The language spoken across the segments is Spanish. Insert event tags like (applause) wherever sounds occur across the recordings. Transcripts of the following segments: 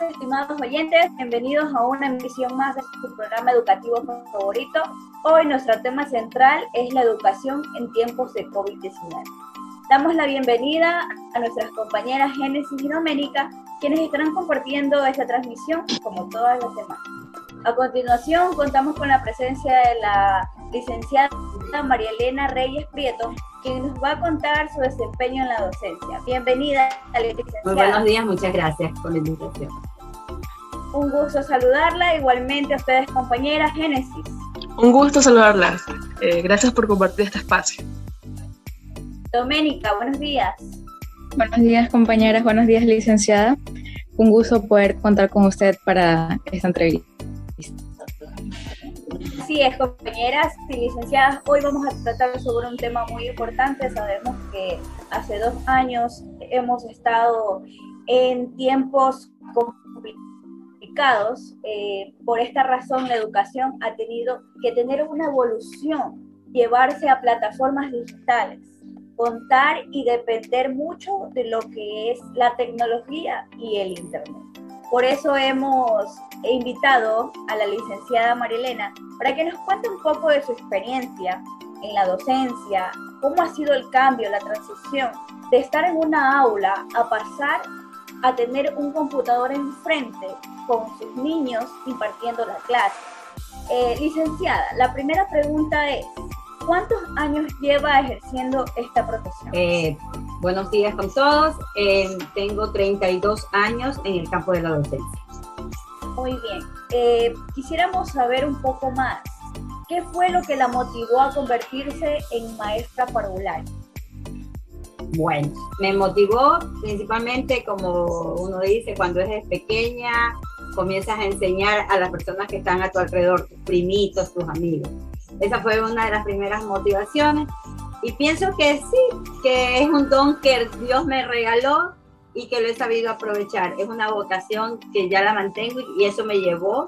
días, estimados oyentes. Bienvenidos a una emisión más de su programa educativo favorito. Hoy nuestro tema central es la educación en tiempos de COVID-19. Damos la bienvenida a nuestras compañeras Génesis y Doménica, quienes estarán compartiendo esta transmisión como todas las demás. A continuación, contamos con la presencia de la licenciada María Elena Reyes Prieto, quien nos va a contar su desempeño en la docencia. Bienvenida, licenciada. Muy buenos días, muchas gracias por la invitación. Un gusto saludarla, igualmente a ustedes compañeras Génesis. Un gusto saludarlas. Eh, gracias por compartir este espacio. Doménica, buenos días. Buenos días compañeras, buenos días licenciada. Un gusto poder contar con usted para esta entrevista. Así es, compañeras y licenciadas, hoy vamos a tratar sobre un tema muy importante. Sabemos que hace dos años hemos estado en tiempos complicados. Eh, por esta razón, la educación ha tenido que tener una evolución, llevarse a plataformas digitales, contar y depender mucho de lo que es la tecnología y el Internet. Por eso hemos invitado a la licenciada Marilena para que nos cuente un poco de su experiencia en la docencia, cómo ha sido el cambio, la transición de estar en una aula a pasar a tener un computador enfrente con sus niños impartiendo la clase. Eh, licenciada, la primera pregunta es, ¿cuántos años lleva ejerciendo esta profesión? Eh, buenos días con todos. Eh, tengo 32 años en el campo de la docencia. Muy bien. Eh, quisiéramos saber un poco más. ¿Qué fue lo que la motivó a convertirse en maestra parvularia? Bueno, me motivó principalmente, como uno dice, cuando eres pequeña, comienzas a enseñar a las personas que están a tu alrededor, tus primitos, tus amigos. Esa fue una de las primeras motivaciones. Y pienso que sí, que es un don que Dios me regaló y que lo he sabido aprovechar. Es una vocación que ya la mantengo y eso me llevó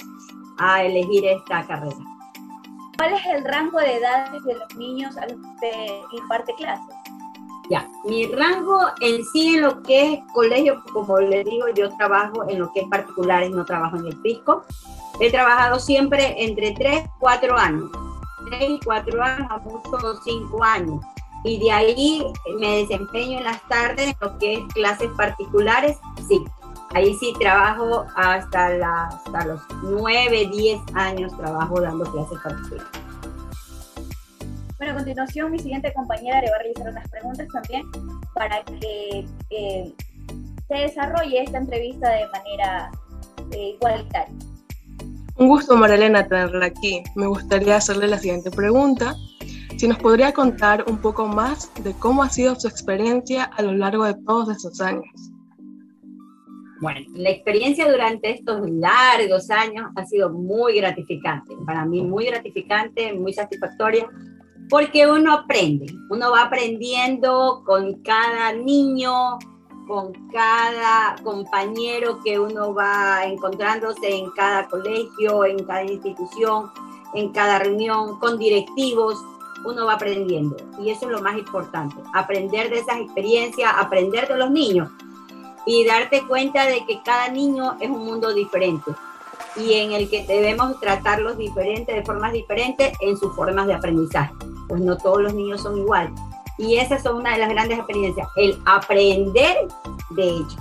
a elegir esta carrera. ¿Cuál es el rango de edades de los niños a los que imparte clases? Ya, mi rango en sí en lo que es colegio, como le digo, yo trabajo en lo que es particulares, no trabajo en el fisco. He trabajado siempre entre 3, 4 años. 3 y 4 años, a muchos 5 años y de ahí me desempeño en las tardes en lo que es clases particulares, sí. Ahí sí trabajo hasta, hasta los 9, 10 años trabajo dando clases particulares. Bueno, a continuación mi siguiente compañera le va a realizar unas preguntas también para que eh, se desarrolle esta entrevista de manera eh, igualitaria. Un gusto, Marilena, tenerla aquí. Me gustaría hacerle la siguiente pregunta si nos podría contar un poco más de cómo ha sido su experiencia a lo largo de todos estos años. Bueno, la experiencia durante estos largos años ha sido muy gratificante, para mí muy gratificante, muy satisfactoria, porque uno aprende, uno va aprendiendo con cada niño, con cada compañero que uno va encontrándose en cada colegio, en cada institución, en cada reunión, con directivos, uno va aprendiendo. Y eso es lo más importante, aprender de esas experiencias, aprender de los niños y darte cuenta de que cada niño es un mundo diferente y en el que debemos tratarlos diferentes, de formas diferentes en sus formas de aprendizaje. Pues no todos los niños son iguales. Y esas son una de las grandes experiencias, el aprender de ellos.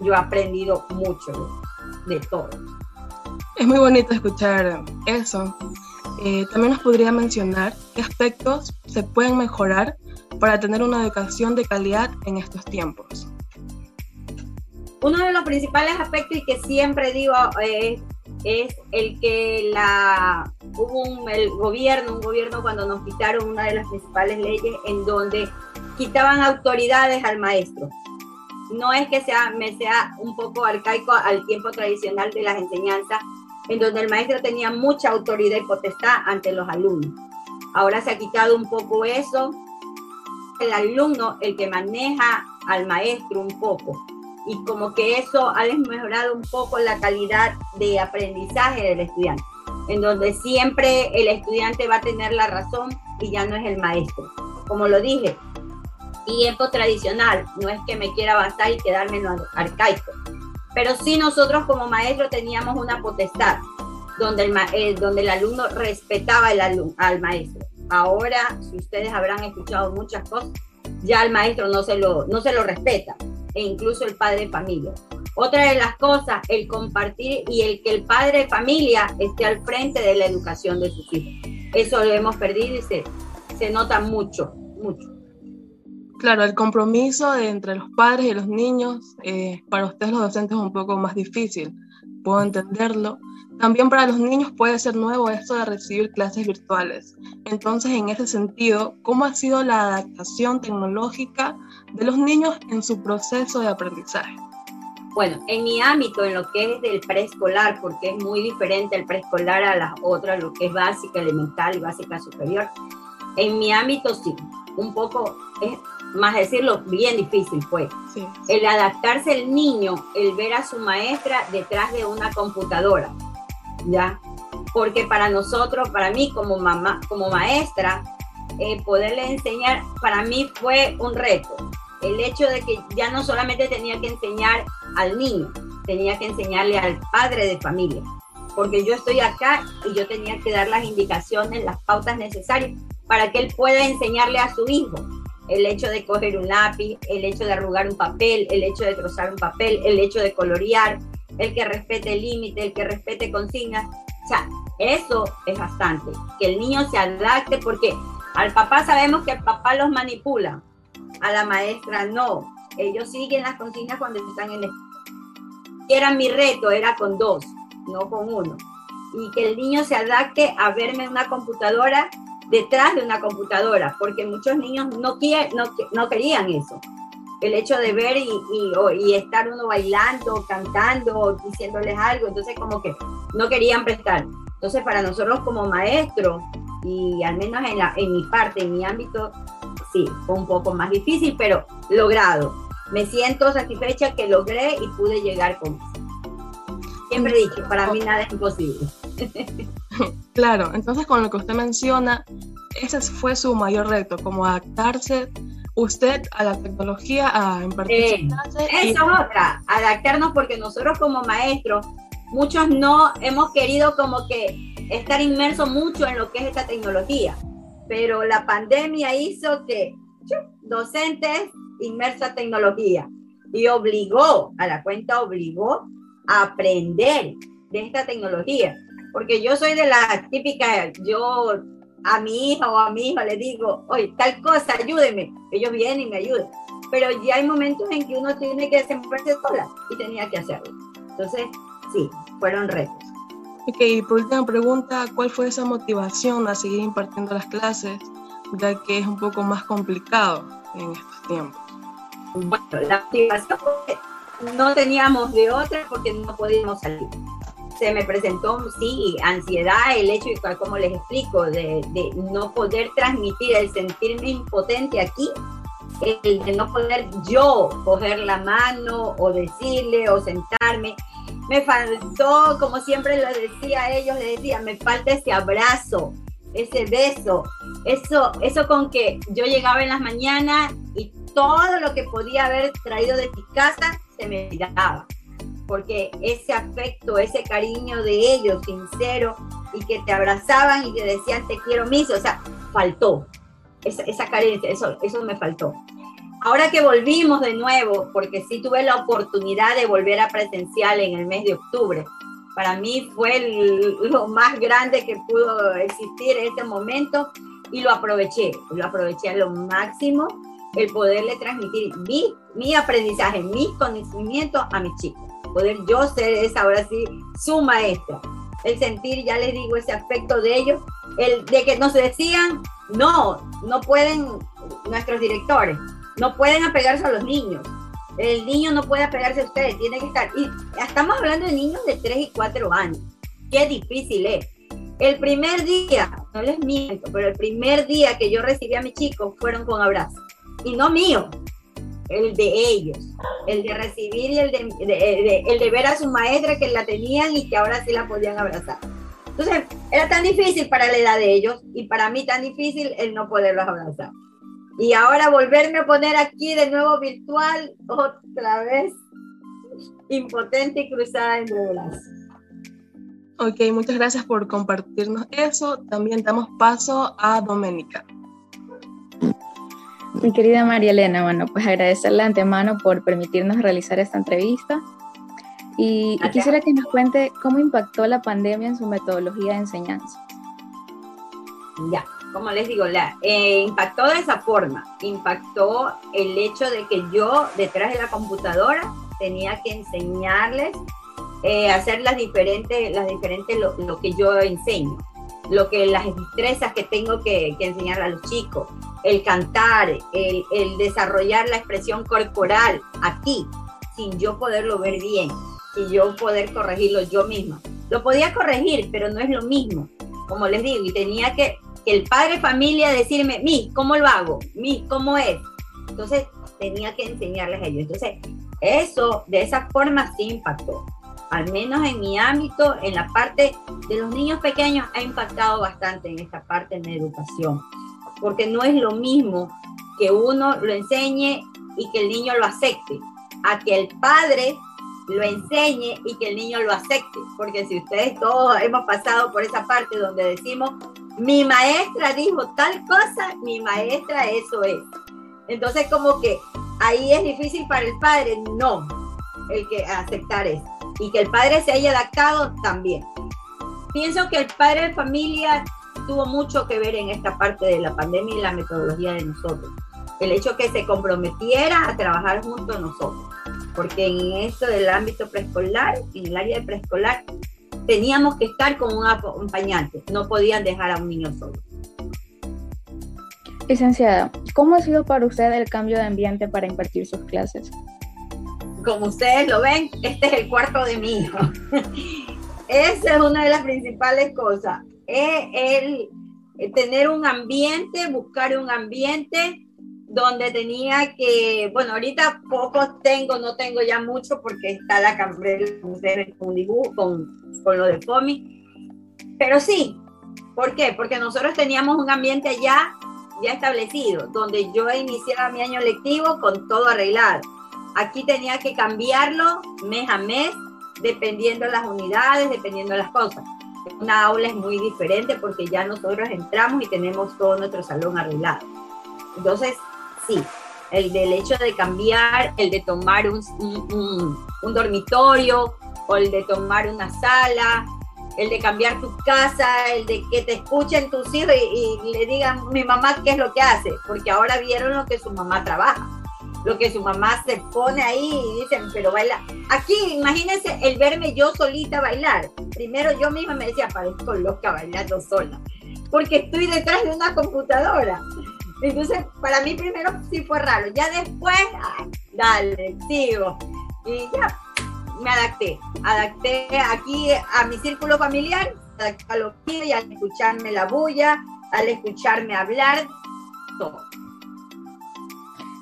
Yo he aprendido mucho de todo. Es muy bonito escuchar eso. Eh, también nos podría mencionar qué aspectos se pueden mejorar para tener una educación de calidad en estos tiempos. Uno de los principales aspectos y que siempre digo eh, es el que la, hubo un, el gobierno, un gobierno cuando nos quitaron una de las principales leyes en donde quitaban autoridades al maestro. No es que sea, me sea un poco arcaico al tiempo tradicional de las enseñanzas, en donde el maestro tenía mucha autoridad y potestad ante los alumnos. Ahora se ha quitado un poco eso. El alumno, el que maneja al maestro un poco. Y como que eso ha mejorado un poco la calidad de aprendizaje del estudiante, en donde siempre el estudiante va a tener la razón y ya no es el maestro. Como lo dije, tiempo tradicional, no es que me quiera avanzar y quedarme en lo arcaico, pero sí nosotros como maestros teníamos una potestad donde el, eh, donde el alumno respetaba al maestro. Ahora, si ustedes habrán escuchado muchas cosas, ya el maestro no se lo, no se lo respeta, e incluso el padre de familia. Otra de las cosas, el compartir y el que el padre de familia esté al frente de la educación de sus hijos. Eso lo hemos perdido y se, se nota mucho, mucho. Claro, el compromiso entre los padres y los niños, eh, para ustedes los docentes es un poco más difícil, puedo entenderlo. También para los niños puede ser nuevo esto de recibir clases virtuales. Entonces, en ese sentido, ¿cómo ha sido la adaptación tecnológica de los niños en su proceso de aprendizaje? Bueno, en mi ámbito, en lo que es del preescolar, porque es muy diferente el preescolar a las otras, lo que es básica, elemental y básica superior, en mi ámbito sí, un poco es más decirlo, bien difícil fue. El adaptarse el niño, el ver a su maestra detrás de una computadora, ¿ya? Porque para nosotros, para mí como mamá, como maestra, eh, poderle enseñar, para mí fue un reto. El hecho de que ya no solamente tenía que enseñar al niño, tenía que enseñarle al padre de familia, porque yo estoy acá y yo tenía que dar las indicaciones, las pautas necesarias para que él pueda enseñarle a su hijo. El hecho de coger un lápiz, el hecho de arrugar un papel, el hecho de trozar un papel, el hecho de colorear, el que respete el límite, el que respete consignas. O sea, eso es bastante, que el niño se adapte porque al papá sabemos que el papá los manipula, a la maestra no. Ellos siguen las consignas cuando están en el... Era mi reto, era con dos, no con uno. Y que el niño se adapte a verme en una computadora detrás de una computadora, porque muchos niños no, no, no querían eso. El hecho de ver y, y, estar uno bailando, cantando, diciéndoles algo, entonces como que no querían prestar. Entonces para nosotros como maestros, y al menos en, la, en mi parte, en mi ámbito, sí, fue un poco más difícil, pero logrado. Me siento satisfecha que logré y pude llegar con eso. Siempre he dicho, para mí nada es imposible. (laughs) Claro, entonces con lo que usted menciona, ese fue su mayor reto, como adaptarse usted a la tecnología, a impartir clases. Eso es otra, adaptarnos porque nosotros como maestros, muchos no hemos querido como que estar inmersos mucho en lo que es esta tecnología, pero la pandemia hizo que docentes inmersos a tecnología y obligó, a la cuenta obligó a aprender de esta tecnología porque yo soy de la típica, yo a mi hija o a mi hijo le digo, oye, tal cosa, ayúdeme. Ellos vienen y me ayudan. Pero ya hay momentos en que uno tiene que desenvolverse sola y tenía que hacerlo. Entonces, sí, fueron retos. Ok, por última pregunta, ¿cuál fue esa motivación a seguir impartiendo las clases, ya que es un poco más complicado en estos tiempos? Bueno, la motivación no teníamos de otra porque no podíamos salir se me presentó, sí, ansiedad, el hecho, de, como les explico, de, de, no poder transmitir, el sentirme impotente aquí, el de no poder yo coger la mano o decirle o sentarme. Me faltó, como siempre lo decía a ellos, les decía, me falta ese abrazo, ese beso, eso, eso con que yo llegaba en las mañanas y todo lo que podía haber traído de mi casa se me daba porque ese afecto, ese cariño de ellos, sincero, y que te abrazaban y te decían te quiero miso, o sea, faltó. Esa, esa carencia, eso, eso me faltó. Ahora que volvimos de nuevo, porque sí tuve la oportunidad de volver a presencial en el mes de octubre, para mí fue lo más grande que pudo existir en ese momento y lo aproveché, lo aproveché a lo máximo, el poderle transmitir mi, mi aprendizaje, mis conocimientos a mis chicos poder yo ser esa ahora sí su maestra. El sentir, ya les digo, ese aspecto de ellos, el de que nos decían, no, no pueden, nuestros directores, no pueden apegarse a los niños. El niño no puede apegarse a ustedes, tiene que estar. Y estamos hablando de niños de 3 y 4 años. Qué difícil es. El primer día, no les miento, pero el primer día que yo recibí a mis chicos fueron con abrazos. Y no mío, el de ellos, el de recibir y el de, el de ver a su maestra que la tenían y que ahora sí la podían abrazar. Entonces, era tan difícil para la edad de ellos y para mí tan difícil el no poderlos abrazar. Y ahora volverme a poner aquí de nuevo virtual otra vez, impotente y cruzada entre brazos. Ok, muchas gracias por compartirnos eso. También damos paso a Doménica. Mi querida María Elena, bueno, pues agradecerle de antemano por permitirnos realizar esta entrevista. Y, y, quisiera que nos cuente cómo impactó la pandemia en su metodología de enseñanza. Ya, como les digo, la, eh, impactó de esa forma. Impactó el hecho de que yo detrás de la computadora tenía que enseñarles eh, hacer las diferentes, las diferentes lo, que yo enseño, lo que las destrezas que tengo que, enseñar a los chicos, el cantar, el, el, desarrollar la expresión corporal aquí, sin yo poderlo ver bien, y yo poder corregirlo yo misma. Lo podía corregir, pero no es lo mismo, como les digo, y tenía que el padre familia decirme, mi, ¿cómo lo hago? Mi, ¿cómo es? Entonces tenía que enseñarles a ellos. Entonces, eso de esa forma sí impactó al menos en mi ámbito, en la parte de los niños pequeños, ha impactado bastante en esta parte de la educación, porque no es lo mismo que uno lo enseñe y que el niño lo acepte, a que el padre lo enseñe y que el niño lo acepte, porque si ustedes todos hemos pasado por esa parte donde decimos, mi maestra dijo tal cosa, mi maestra eso es. Entonces como que ahí es difícil para el padre, no, el que aceptar eso y que el padre se haya adaptado también. Pienso que el padre de familia tuvo mucho que ver en esta parte de la pandemia y la metodología de nosotros. El hecho que se comprometiera a trabajar junto a nosotros. Porque en esto del ámbito preescolar, en el área de preescolar, teníamos que estar con un acompañante. No podían dejar a un niño solo. Licenciada, ¿cómo ha sido para usted el cambio de ambiente para impartir sus clases? como ustedes lo ven, este es el cuarto de mi hijo. (laughs) Esa es una de las principales cosas. Es el, tener un ambiente, buscar un ambiente donde tenía que, bueno, ahorita pocos tengo, no tengo ya mucho porque está la cambrera con dibujo, con, con lo de FOMI, pero sí, ¿por qué? Porque nosotros teníamos un ambiente ya, ya establecido, donde yo iniciaba mi año lectivo con todo arreglado Aquí tenía que cambiarlo mes a mes, dependiendo de las unidades, dependiendo de las cosas. Una aula es muy diferente porque ya nosotros entramos y tenemos todo nuestro salón arreglado. Entonces, el del hecho de cambiar, el de tomar un, un, un, dormitorio o el de tomar una sala, el de cambiar tu casa, el de que te escuchen tus hijos y, y le digan mi mamá qué es lo que hace, porque ahora vieron lo que su mamá trabaja lo que su mamá se pone ahí y dicen, pero baila. Aquí, imagínense el verme yo solita bailar. Primero yo misma me decía, parezco loca bailando sola, porque estoy detrás de una computadora. Entonces, para mí primero sí fue raro. Ya después, dale, sigo. Y ya, me adapté. Adapté aquí a mi círculo familiar, a lo mío y al escucharme la bulla, al escucharme hablar, todo.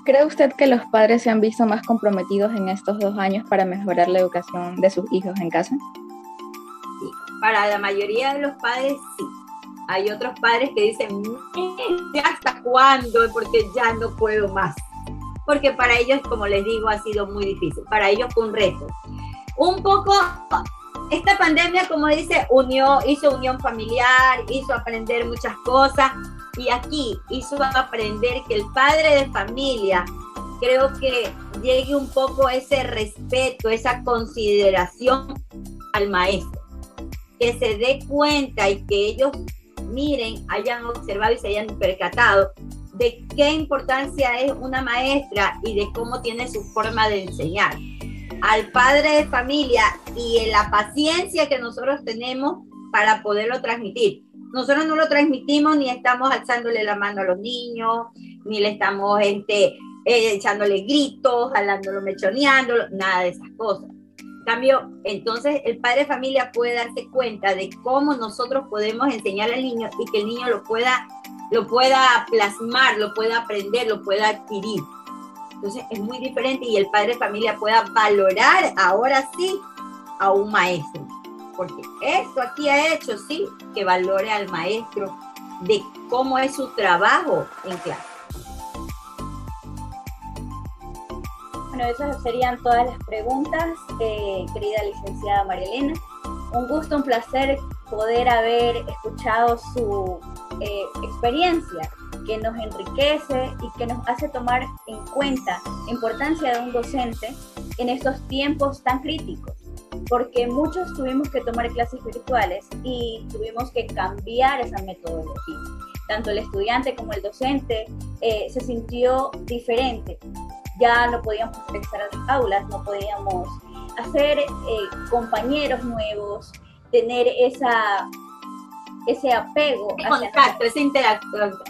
¿Cree usted que los padres se han visto más comprometidos en estos dos años para mejorar la educación de sus hijos en casa? Sí, para la mayoría de los padres sí. Hay otros padres que dicen, ¿hasta cuándo? Porque ya no puedo más. Porque para ellos, como les digo, ha sido muy difícil. Para ellos fue un reto. Un poco, esta pandemia, como dice, unió, hizo unión familiar, hizo aprender muchas cosas, y aquí hizo aprender que el padre de familia creo que llegue un poco ese respeto, esa consideración al maestro, que se dé cuenta y que ellos miren, hayan observado y se hayan percatado de qué importancia es una maestra y de cómo tiene su forma de enseñar. Al padre de familia y en la paciencia que nosotros tenemos para poderlo transmitir nosotros no lo transmitimos ni estamos alzándole la mano a los niños, ni le estamos este, eh, echándole gritos, jalándolo, mechoneándolo, nada de esas cosas. Cambio, entonces el padre de familia puede darse cuenta de cómo nosotros podemos enseñar al niño y que el niño lo pueda, lo pueda plasmar, lo pueda aprender, lo pueda adquirir. Entonces es muy diferente y el padre de familia pueda valorar ahora sí a un maestro porque esto aquí ha hecho, sí, que valore al maestro de cómo es su trabajo en clase. Bueno, esas serían todas las preguntas, eh, querida licenciada María Elena. Un gusto, un placer poder haber escuchado su eh, experiencia que nos enriquece y que nos hace tomar en cuenta la importancia de un docente en estos tiempos tan críticos, porque muchos tuvimos que tomar clases virtuales y tuvimos que cambiar esa metodología. Tanto el estudiante como el docente eh, se sintió diferente. Ya no podíamos regresar a las aulas, no podíamos hacer eh, compañeros nuevos, tener esa ese apego. Ese contacto, esa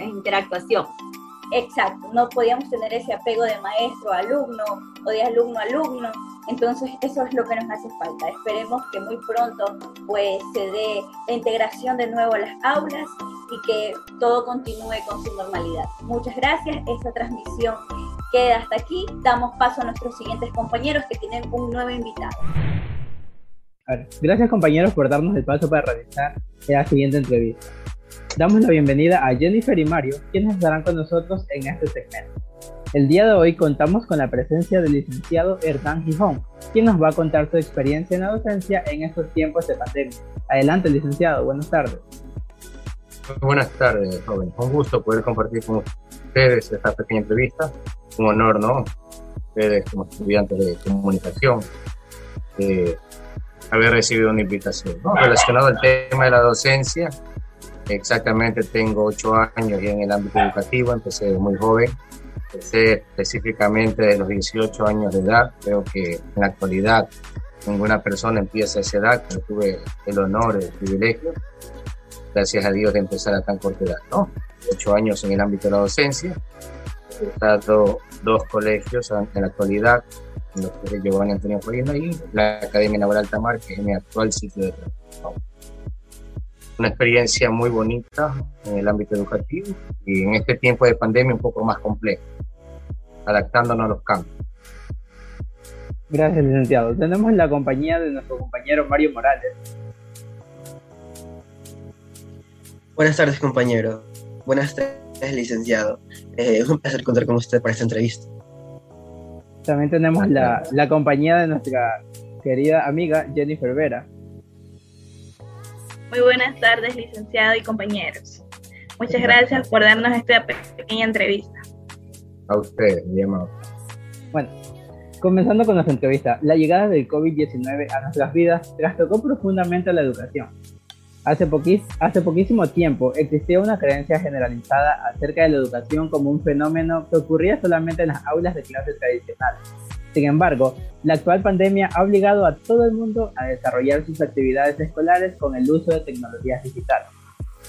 interactuación. Exacto, no podíamos tener ese apego de maestro a alumno o de alumno a alumno. Entonces eso es lo que nos hace falta. Esperemos que muy pronto pues se dé la integración de nuevo a las aulas y que todo continúe con su normalidad. Muchas gracias. Esta transmisión queda hasta aquí. Damos paso a nuestros siguientes compañeros que tienen un nuevo invitado. Gracias compañeros por darnos el paso para realizar la siguiente entrevista. Damos la bienvenida a Jennifer y Mario, quienes estarán con nosotros en este segmento. El día de hoy contamos con la presencia del licenciado Hernán Gijón, quien nos va a contar su experiencia en la docencia en estos tiempos de pandemia. Adelante, licenciado, buenas tardes. buenas tardes, joven. Un gusto poder compartir con ustedes esta pequeña entrevista. Un honor, ¿no? Ustedes como estudiantes de comunicación, eh, haber recibido una invitación. Relacionado al tema de la docencia, exactamente tengo ocho años ya en el ámbito educativo, empecé muy joven, empecé específicamente de los 18 años de edad, creo que en la actualidad ninguna persona empieza a esa edad, pero tuve el honor, el privilegio, gracias a Dios, de empezar a tan corta edad, ¿no? Ocho años en el ámbito de la docencia, he estado dos colegios en la actualidad, doctor Giovanni Antonio Corina y la Academia Naval Altamar, que es mi actual sitio de trabajo. Una experiencia muy bonita en el ámbito educativo y en este tiempo de pandemia un poco más complejo, adaptándonos a los cambios. Gracias, licenciado. Tenemos la compañía de nuestro compañero Mario Morales. Buenas tardes, compañero. Buenas tardes, licenciado. Eh, es un placer contar con usted para esta entrevista. También tenemos la, la compañía de nuestra querida amiga Jennifer Vera. Muy buenas tardes, licenciado y compañeros. Muchas gracias por darnos esta pequeña entrevista. A usted, mi amado. Bueno, comenzando con nuestra entrevista, la llegada del COVID-19 a nuestras vidas trastocó profundamente la educación Hace, poquísimo tiempo existía una creencia generalizada acerca de la educación como un fenómeno que ocurría solamente en las aulas de clases tradicionales. Sin embargo, la actual pandemia ha obligado a todo el mundo a desarrollar sus actividades escolares con el uso de tecnologías digitales.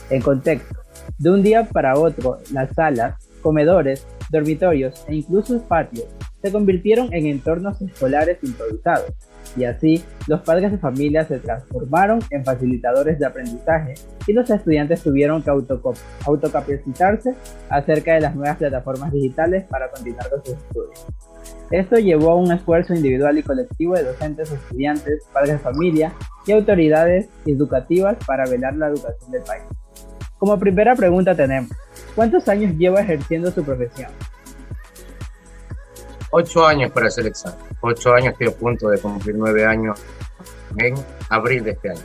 En contexto, de un día para otro, las salas, comedores, dormitorios e incluso patios se convirtieron en entornos escolares improvisados, y así los padres de familia se transformaron en facilitadores de aprendizaje y los estudiantes tuvieron que autocapacitarse acerca de las nuevas plataformas digitales para continuar con sus estudios. Esto llevó a un esfuerzo individual y colectivo de docentes, estudiantes, padres de familia y autoridades educativas para velar la educación del país. Como primera pregunta tenemos, ¿cuántos años lleva ejerciendo su profesión? Ocho años para hacer el examen. Ocho años, estoy a punto de cumplir nueve años en abril de este año.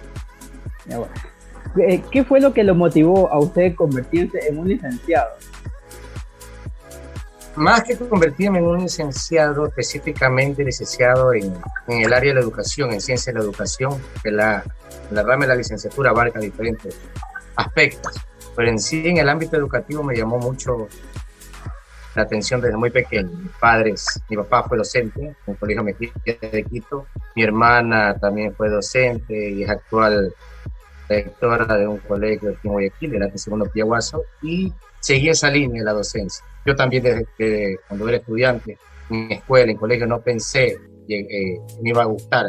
Eh, ¿Qué fue lo que lo motivó a usted convertirse en un licenciado? Más que convertirme en un licenciado, específicamente licenciado en, en el área de la educación, en ciencia de la educación, que la, la rama de la licenciatura abarca diferentes aspectos. Pero en sí, en el ámbito educativo me llamó mucho la atención desde muy pequeño. Mis padres, mi papá fue docente en el Colegio Mejía de Quito, mi hermana también fue docente y es actual directora de un colegio aquí en Guayaquil, el segundo Piaguazo, y seguí esa línea de la docencia. Yo también desde que cuando era estudiante en escuela, en colegio, no pensé que eh, me iba a gustar,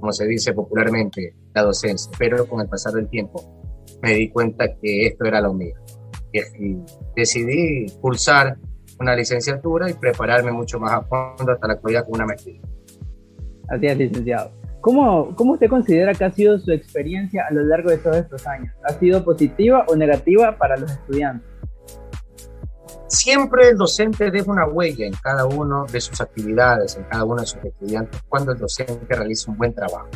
como se dice popularmente, la docencia, pero con el pasar del tiempo me di cuenta que esto era lo mío decidí cursar una licenciatura y prepararme mucho más a fondo hasta la actualidad con una maestría. Así es, licenciado. ¿Cómo, ¿Cómo usted considera que ha sido su experiencia a lo largo de todos estos años? ¿Ha sido positiva o negativa para los estudiantes? Siempre el docente deja una huella en cada una de sus actividades, en cada uno de sus estudiantes, cuando el docente realiza un buen trabajo.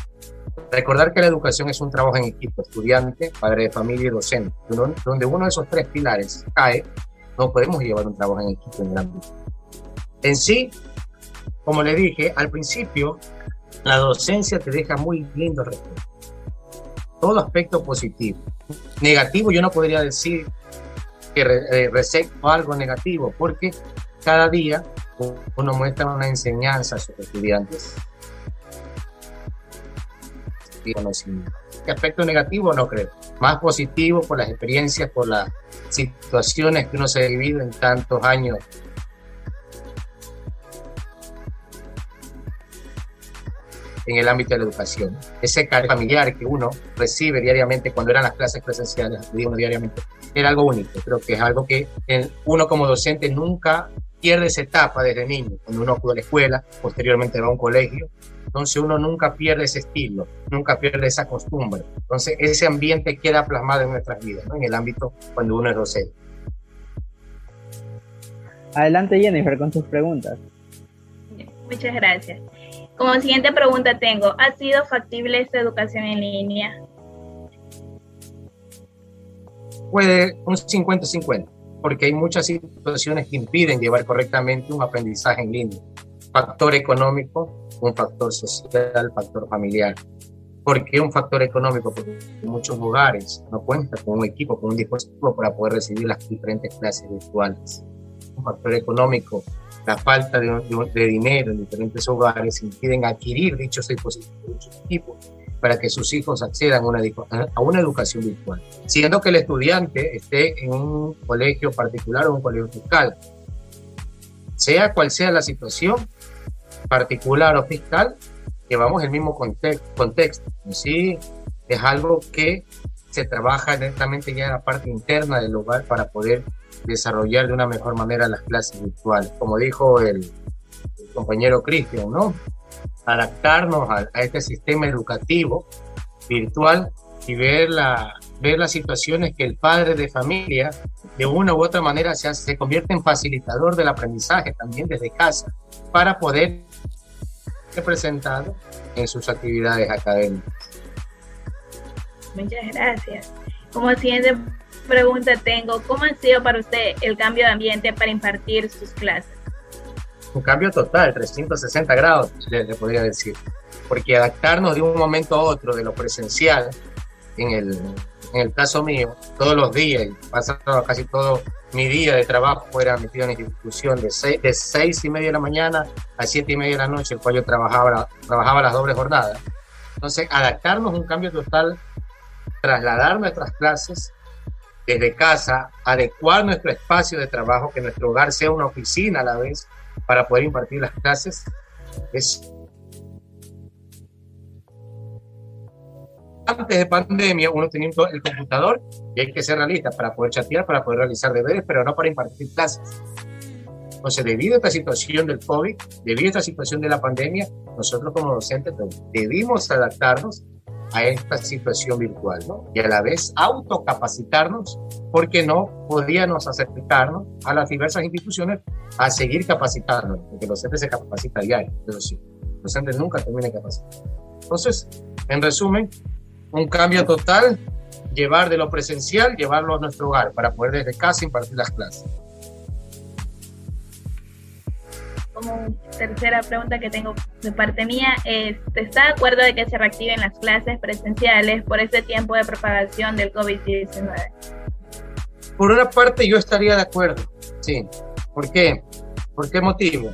Recordar que la educación es un trabajo en equipo, estudiante, padre de familia y docente. Donde uno de esos tres pilares cae, no podemos llevar un trabajo en equipo en el ámbito. En sí, como le dije al principio, la docencia te deja muy lindo recuerdo. Todo aspecto positivo. Negativo yo no podría decir que re, eh, algo negativo, porque cada día uno muestra una enseñanza a sus estudiantes. ¿Qué aspecto negativo? No creo. Más positivo por las experiencias, por las situaciones que uno se ha vivido en tantos años en el ámbito de la educación. Ese cariño familiar que uno recibe diariamente cuando eran las clases presenciales, uno diariamente, era algo único. Creo que es algo que uno como docente nunca pierde esa etapa desde niño, cuando uno acude a la escuela, posteriormente va a un colegio. Entonces uno nunca pierde ese estilo, nunca pierde esa costumbre. Entonces ese ambiente queda plasmado en nuestras vidas, en el ámbito cuando uno es docente. Adelante Jennifer con tus preguntas. Muchas gracias. Como siguiente pregunta tengo, ¿ha sido factible esta educación en línea? Puede un 50-50, porque hay muchas situaciones que impiden llevar correctamente un aprendizaje en línea. Factor económico, un factor social, factor familiar. ¿Por qué un factor económico? Porque muchos lugares no cuentan con un equipo, con un dispositivo para poder recibir las diferentes clases virtuales. Un factor económico la falta de, dinero en diferentes hogares impiden adquirir dichos dispositivos tipo para que sus hijos accedan una, a una educación virtual, siendo que el estudiante esté en un colegio particular o un colegio fiscal. Sea cual sea la situación, particular o fiscal, llevamos el mismo contexto. Sí, es algo que se trabaja directamente ya en la parte interna del hogar para poder desarrollar de una mejor manera las clases virtuales. Como dijo el, compañero Cristian, ¿no? Adaptarnos a, este sistema educativo virtual y ver, la, ver las situaciones que el padre de familia de una u otra manera se, se convierte en facilitador del aprendizaje también desde casa para poder ser presentado en sus actividades académicas. Muchas gracias. Como siguiente pregunta tengo, ¿cómo ha sido para usted el cambio de ambiente para impartir sus clases? Un cambio total, 360 grados, le, podría decir. Porque adaptarnos de un momento a otro de lo presencial, en el, en el caso mío, todos los días, pasando casi todo mi día de trabajo era metido en institución de seis, de seis y media de la mañana a siete y media de la noche, el cual yo trabajaba, trabajaba las dobles jornadas. Entonces, adaptarnos un cambio total, trasladar nuestras clases desde casa, adecuar nuestro espacio de trabajo, que nuestro hogar sea una oficina a la vez para poder impartir las clases, es antes de pandemia uno tenía el computador y hay que ser realista para poder chatear, para poder realizar deberes, pero no para impartir clases. Entonces, debido a esta situación del COVID, debido a esta situación de la pandemia, nosotros como docentes debimos adaptarnos a esta situación virtual, ¿no? Y a la vez autocapacitarnos, porque no podíamos acercarnos a las diversas instituciones a seguir capacitándonos, porque los docentes se capacitan diario, pero sí, los docentes nunca terminan de capacitar. Entonces, en resumen, un cambio total, llevar de lo presencial, llevarlo a nuestro hogar, para poder desde casa impartir las clases. como tercera pregunta que tengo de parte mía es, ¿está de acuerdo de que se reactiven las clases presenciales por este tiempo de propagación del COVID-19? Por una parte yo estaría de acuerdo, sí. ¿Por qué? ¿Por qué motivo?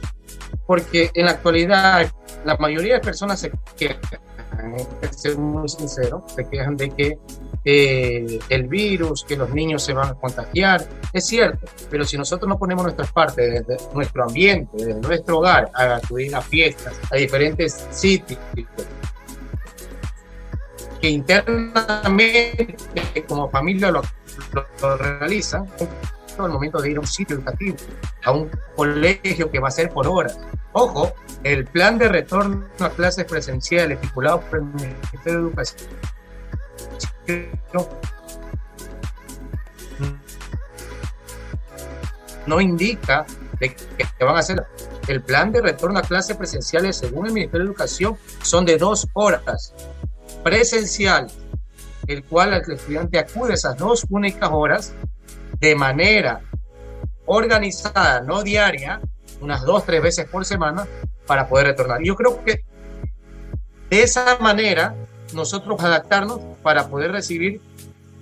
Porque en la actualidad la mayoría de personas se quejan, que ser muy sincero, se quejan de que eh, el virus, que los niños se van a contagiar. Es cierto, pero si nosotros no ponemos nuestra parte, desde nuestro ambiente, desde nuestro hogar, a acudir a fiestas, a diferentes sitios, que internamente como familia lo, lo, realizan, todo el momento de ir a un sitio educativo, a un colegio que va a ser por horas. Ojo, el plan de retorno a clases presenciales estipulado por el Ministerio de Educación no indica de que van a hacer. El plan de retorno a clases presenciales, según el Ministerio de Educación, son de dos horas presencial, el cual el estudiante acude esas dos únicas horas de manera organizada, no diaria, unas dos, tres veces por semana, para poder retornar. Yo creo que de esa manera nosotros adaptarnos para poder recibir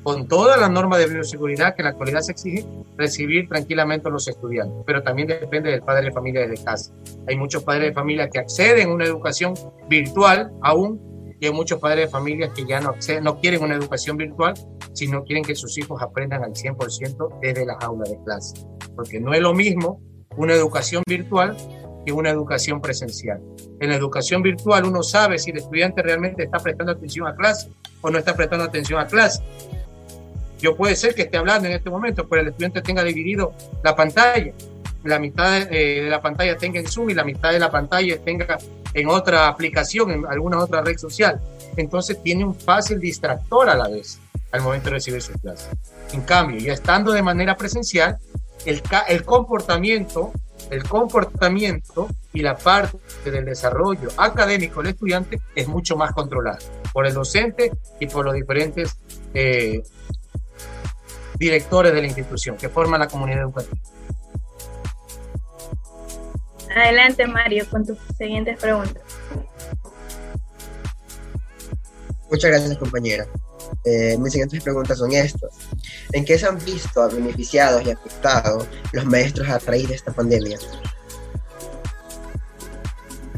con toda la norma de bioseguridad que en la actualidad se exige, recibir tranquilamente a los estudiantes. Pero también depende del padre de familia desde casa. Hay muchos padres de familia que acceden a una educación virtual aún y hay muchos padres de familia que ya no, acceden, no quieren una educación virtual, sino quieren que sus hijos aprendan al 100% desde las aulas de clase. Porque no es lo mismo una educación virtual que una educación presencial. En la educación virtual uno sabe si el estudiante realmente está prestando atención a clase o no está prestando atención a clase. Yo puede ser que esté hablando en este momento, pero el estudiante tenga dividido la pantalla. La mitad eh, de la pantalla tenga en Zoom y la mitad de la pantalla tenga en otra aplicación, en alguna otra red social. Entonces tiene un fácil distractor a la vez al momento de recibir su clase. En cambio, ya estando de manera presencial, el, el comportamiento, el comportamiento y la parte del desarrollo académico del estudiante es mucho más controlado por el docente y por los diferentes eh, directores de la institución que forman la comunidad educativa. Adelante, Mario, con tus siguientes preguntas. Muchas gracias, compañera. Eh, mis siguientes preguntas son estas. ¿En qué se han visto beneficiados y afectados los maestros a raíz de esta pandemia?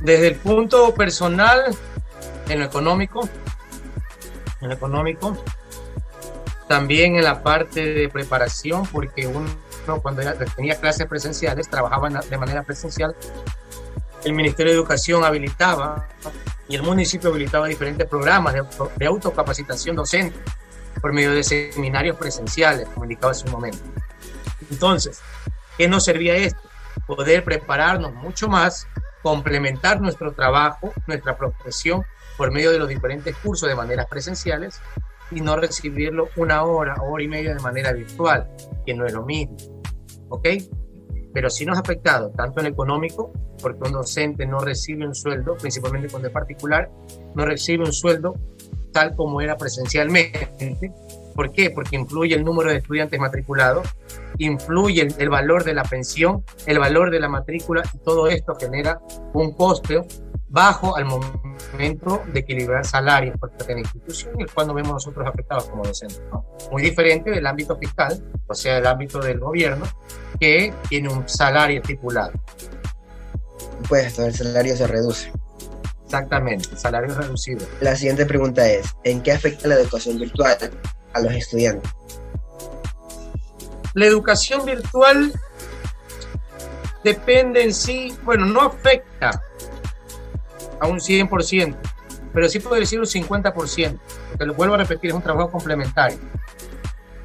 Desde el punto personal, en lo económico, en lo económico, también en la parte de preparación, porque uno cuando tenía clases presenciales, trabajaba de manera presencial, el Ministerio de Educación habilitaba y el municipio habilitaba diferentes programas de, autocapacitación docente por medio de seminarios presenciales, como indicaba hace un momento. Entonces, ¿qué nos servía esto? Poder prepararnos mucho más, complementar nuestro trabajo, nuestra profesión por medio de los diferentes cursos de maneras presenciales y no recibirlo una hora, hora y media de manera virtual, que no es lo mismo. ¿Ok? Pero sí nos ha afectado, tanto en económico, porque un docente no recibe un sueldo, principalmente cuando es particular, no recibe un sueldo tal como era presencialmente. ¿Por qué? Porque influye el número de estudiantes matriculados, influye el, el valor de la pensión, el valor de la matrícula, y todo esto genera un coste bajo al momento de equilibrar salarios por la institución y el cual nos vemos nosotros afectados como docentes. Muy diferente del ámbito fiscal, o sea, del ámbito del gobierno, que tiene un salario estipulado. Pues el salario se reduce. Exactamente, el salario reducido. La siguiente pregunta es, ¿en qué afecta la educación virtual a los estudiantes? La educación virtual depende en sí, bueno, no afecta a un 100%, pero sí puede decir un 50%, porque lo vuelvo a repetir, es un trabajo complementario.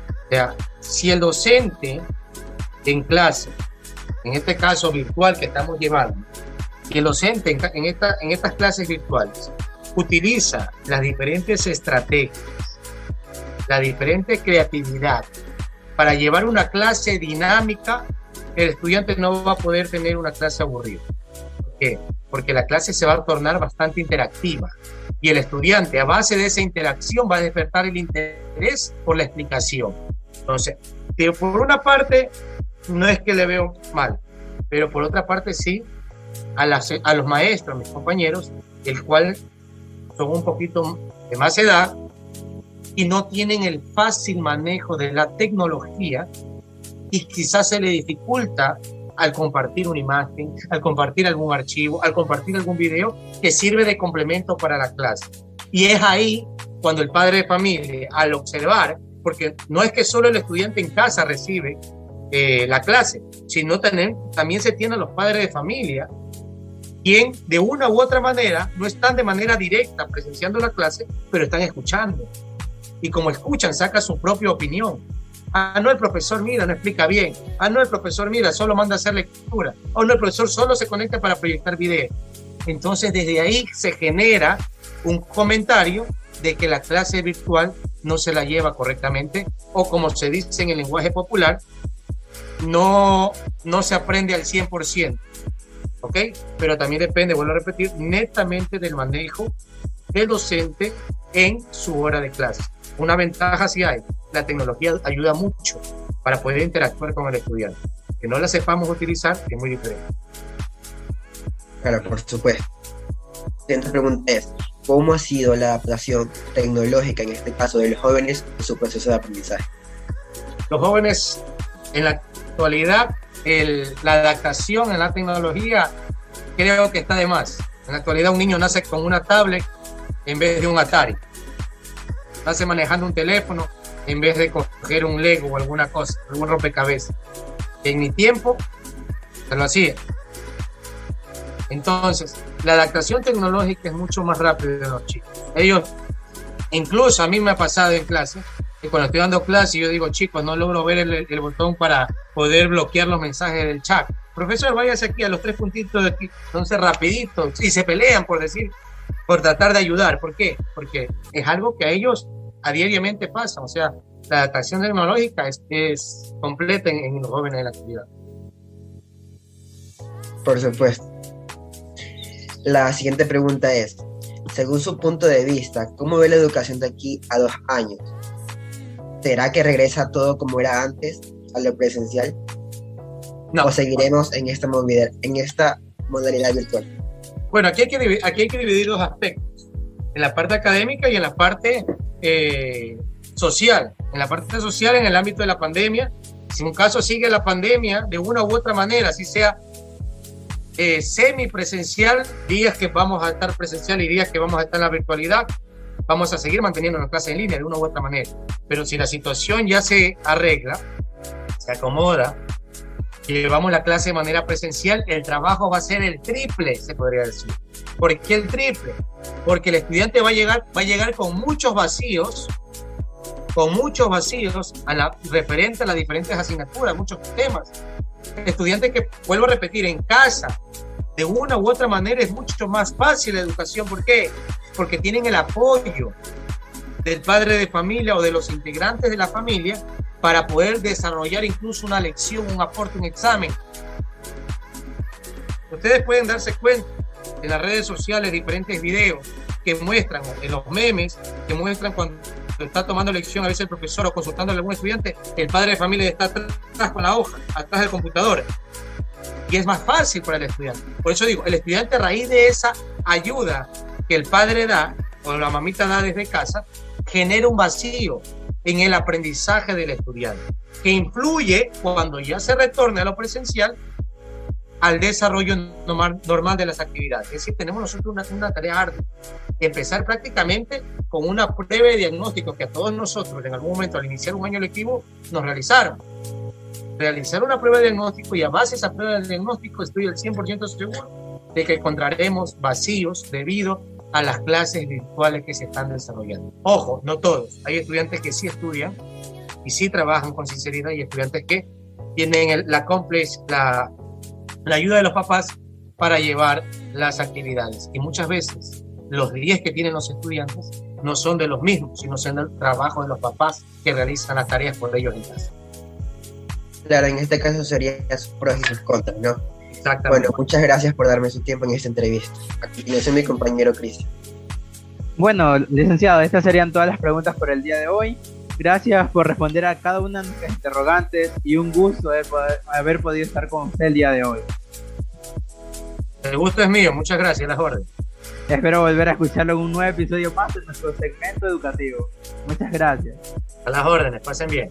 O sea, si el docente en clase, en este caso virtual que estamos llevando, y el docente en, esta, en estas clases virtuales utiliza las diferentes estrategias, la diferente creatividad para llevar una clase dinámica, el estudiante no va a poder tener una clase aburrida. ¿Por qué? Porque la clase se va a tornar bastante interactiva y el estudiante a base de esa interacción va a despertar el interés por la explicación. Entonces, por una parte, no es que le veo mal, pero por otra parte sí, a, a los maestros, mis compañeros, el cual son un poquito de más edad y no tienen el fácil manejo de la tecnología y quizás se le dificulta al compartir una imagen, al compartir algún archivo, al compartir algún video que sirve de complemento para la clase. Y es ahí cuando el padre de familia, al observar, porque no es que solo el estudiante en casa recibe eh, la clase, sino también, también se tienen los padres de familia, quien de una u otra manera no están de manera directa presenciando la clase, pero están escuchando. Y como escuchan, saca su propia opinión. Ah, no, el profesor mira, no explica bien. Ah, no, el profesor mira, solo manda a hacer lectura. O no, el profesor solo se conecta para proyectar video. Entonces, desde ahí se genera un comentario de que la clase virtual no se la lleva correctamente o como se dice en el lenguaje popular, no, no se aprende al 100%, ¿ok? Pero también depende, vuelvo a repetir, netamente del manejo del docente en su hora de clase. Una ventaja sí hay, la tecnología ayuda mucho para poder interactuar con el estudiante. Que no la sepamos utilizar es muy diferente. Claro, por supuesto. La pregunta es, ¿cómo ha sido la adaptación tecnológica, en este caso de los jóvenes, en su proceso de aprendizaje? Los jóvenes en la actualidad, la adaptación en la tecnología creo que está de más. En la actualidad un niño nace con una tablet en vez de un Atari. Nace manejando un teléfono en vez de coger un Lego o alguna cosa, algún rompecabezas. En mi tiempo se lo hacía. Entonces, la adaptación tecnológica es mucho más rápida de los chicos. Ellos, incluso a mí me ha pasado en clase, que cuando estoy dando clase yo digo, chicos, no logro ver el, botón para poder bloquear los mensajes del chat. Profesor, váyase aquí a los tres puntitos de aquí. Entonces, rapidito, y se pelean por decir, por tratar de ayudar. ¿Por qué? Porque es algo que a ellos a diariamente pasa. O sea, la adaptación tecnológica es, es completa en, en los jóvenes de la actividad. Por supuesto. La siguiente pregunta es, según su punto de vista, ¿cómo ve la educación de aquí a dos años? ¿Será que regresa todo como era antes, a lo presencial? No. ¿O seguiremos en esta, modalidad, en esta modalidad virtual? Bueno, aquí hay, que, aquí hay que dividir dos aspectos, en la parte académica y en la parte eh, social. En la parte social, en el ámbito de la pandemia, si un caso sigue la pandemia de una u otra manera, si sea eh, semipresencial, días que vamos a estar presencial y días que vamos a estar en la virtualidad, vamos a seguir manteniendo las clases en línea de una u otra manera. Pero si la situación ya se arregla, se acomoda, llevamos la clase de manera presencial, el trabajo va a ser el triple, se podría decir. ¿Por qué el triple? Porque el estudiante va a llegar, va a llegar con muchos vacíos, con muchos vacíos a la, referente a las diferentes asignaturas, muchos temas. Estudiantes que, vuelvo a repetir, en casa, de una u otra manera es mucho más fácil la educación. ¿Por qué? Porque tienen el apoyo del padre de familia o de los integrantes de la familia para poder desarrollar incluso una lección, un aporte, un examen. Ustedes pueden darse cuenta en las redes sociales diferentes videos que muestran, en los memes, que muestran cuando está tomando lección a veces el profesor o consultando a algún estudiante, el padre de familia está atrás con la hoja, atrás del computador. Y es más fácil para el estudiante. Por eso digo, el estudiante a raíz de esa ayuda que el padre da o la mamita da desde casa, genera un vacío en el aprendizaje del estudiante, que influye cuando ya se retorne a lo presencial al desarrollo normal, normal de las actividades. Es decir, tenemos nosotros una, una tarea ardua, empezar prácticamente con una prueba de diagnóstico que a todos nosotros en algún momento al iniciar un año lectivo nos realizaron. Realizar una prueba de diagnóstico y a base de esa prueba de diagnóstico estoy el 100% seguro de que encontraremos vacíos debido a las clases virtuales que se están desarrollando. Ojo, no todos. Hay estudiantes que sí estudian y sí trabajan con sinceridad y estudiantes que tienen la complex, la, la ayuda de los papás para llevar las actividades. Y muchas veces los 10 que tienen los estudiantes no son de los mismos, sino son del trabajo de los papás que realizan las tareas por ellos en casa. Claro, en este caso serían sus pros y sus contras, ¿no? Bueno, muchas gracias por darme su tiempo en esta entrevista. Aquí soy mi compañero Cristian. Bueno, licenciado, estas serían todas las preguntas por el día de hoy. Gracias por responder a cada una de nuestras interrogantes y un gusto de haber podido estar con usted el día de hoy. El gusto es mío, muchas gracias, las órdenes. Espero volver a escucharlo en un nuevo episodio más de nuestro segmento educativo. Muchas gracias. A las órdenes, pasen bien.